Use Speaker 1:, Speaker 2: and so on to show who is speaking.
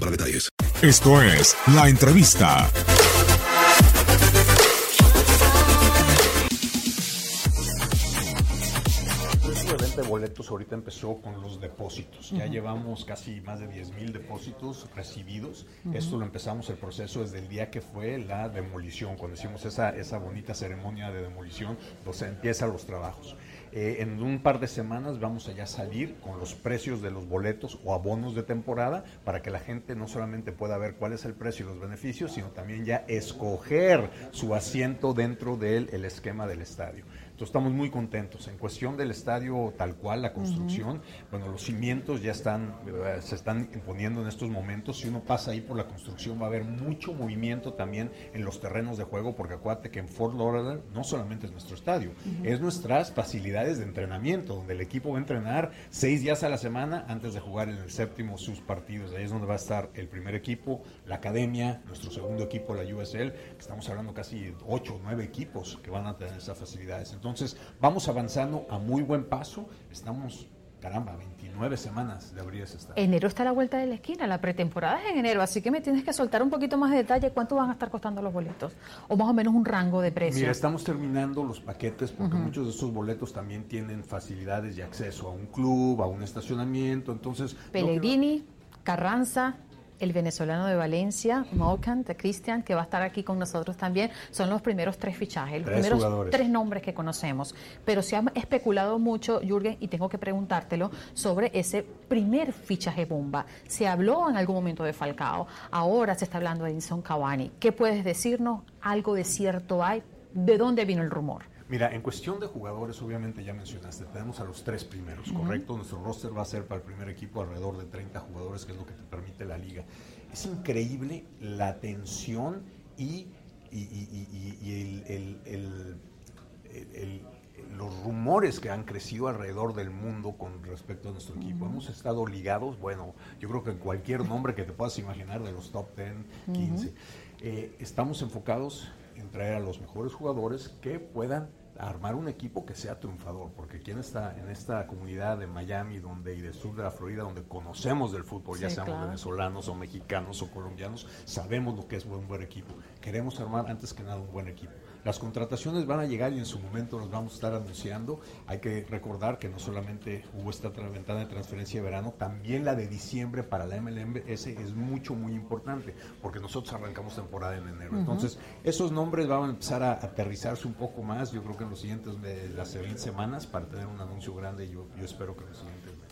Speaker 1: para detalles.
Speaker 2: Esto es La Entrevista.
Speaker 3: Evento de boletos ahorita empezó con los depósitos. Ya llevamos casi más de 10 mil depósitos recibidos. Esto lo empezamos el proceso desde el día que fue la demolición, cuando hicimos esa, esa bonita ceremonia de demolición, donde empiezan los trabajos. Eh, en un par de semanas vamos a ya salir con los precios de los boletos o abonos de temporada para que la gente no solamente pueda ver cuál es el precio y los beneficios, sino también ya escoger su asiento dentro del el esquema del estadio. Entonces estamos muy contentos. En cuestión del estadio tal cual, la construcción, bueno, los cimientos ya están, se están poniendo en estos momentos. Si uno pasa ahí por la construcción va a haber mucho movimiento también en los terrenos de juego, porque acuérdate que en Fort Lauderdale no solamente es nuestro estadio, es nuestras facilidades de entrenamiento, donde el equipo va a entrenar seis días a la semana antes de jugar en el séptimo sus partidos. Ahí es donde va a estar el primer equipo, la academia, nuestro segundo equipo, la USL, estamos hablando casi ocho o nueve equipos que van a tener esas facilidades. Entonces, vamos avanzando a muy buen paso. Estamos, caramba, 29 semanas de abrir ese estadio.
Speaker 4: Enero está a la vuelta de la esquina, la pretemporada es en enero, así que me tienes que soltar un poquito más de detalle cuánto van a estar costando los boletos o más o menos un rango de precios.
Speaker 3: Mira, estamos terminando los paquetes porque muchos de estos boletos también tienen facilidades de acceso a un club, a un estacionamiento, entonces... no
Speaker 4: Pellegrini, Carranza, el venezolano de Valencia, Mokan, de Cristian, que va a estar aquí con nosotros también, son los primeros tres fichajes, los
Speaker 3: Tres
Speaker 4: primeros
Speaker 3: jugadores.
Speaker 4: tres nombres que conocemos. Pero se ha especulado mucho, Jürgen, y tengo que preguntártelo, sobre ese primer fichaje bomba. Se habló en algún momento de Falcao, ahora se está hablando de Edinson Cavani. ¿Qué puedes decirnos? ¿Algo de cierto hay? ¿De dónde vino el rumor?
Speaker 3: Mira, en cuestión de jugadores, obviamente ya mencionaste, tenemos a los tres primeros, ¿correcto? Nuestro roster va a ser para el primer equipo alrededor de 30 jugadores, que es lo que te permite la liga. Es increíble la atención y, y- y- y- y el- el- el- el- el- los rumores que han crecido alrededor del mundo con respecto a nuestro equipo. Hemos estado ligados, bueno, yo creo que en cualquier nombre que te puedas imaginar de los top 10, 15. Eh, estamos enfocados en traer a los mejores jugadores que puedan armar un equipo que sea triunfador, porque aquí en esta, en esta comunidad de Miami donde, y del sur de la Florida, donde conocemos del fútbol, ya seamos
Speaker 4: claro.
Speaker 3: venezolanos o mexicanos o colombianos, sabemos lo que es un buen equipo. Queremos armar antes que nada un buen equipo. Las contrataciones van a llegar y en su momento los vamos a estar anunciando. Hay que recordar que no solamente hubo esta ventana de transferencia de verano, también la de diciembre para la MLS es mucho, muy importante, porque nosotros arrancamos temporada en enero. Entonces, esos nombres van a empezar a aterrizarse un poco más, yo creo que en los siguientes, las siguientes semanas, para tener un anuncio grande, yo, yo espero que en los siguientes meses.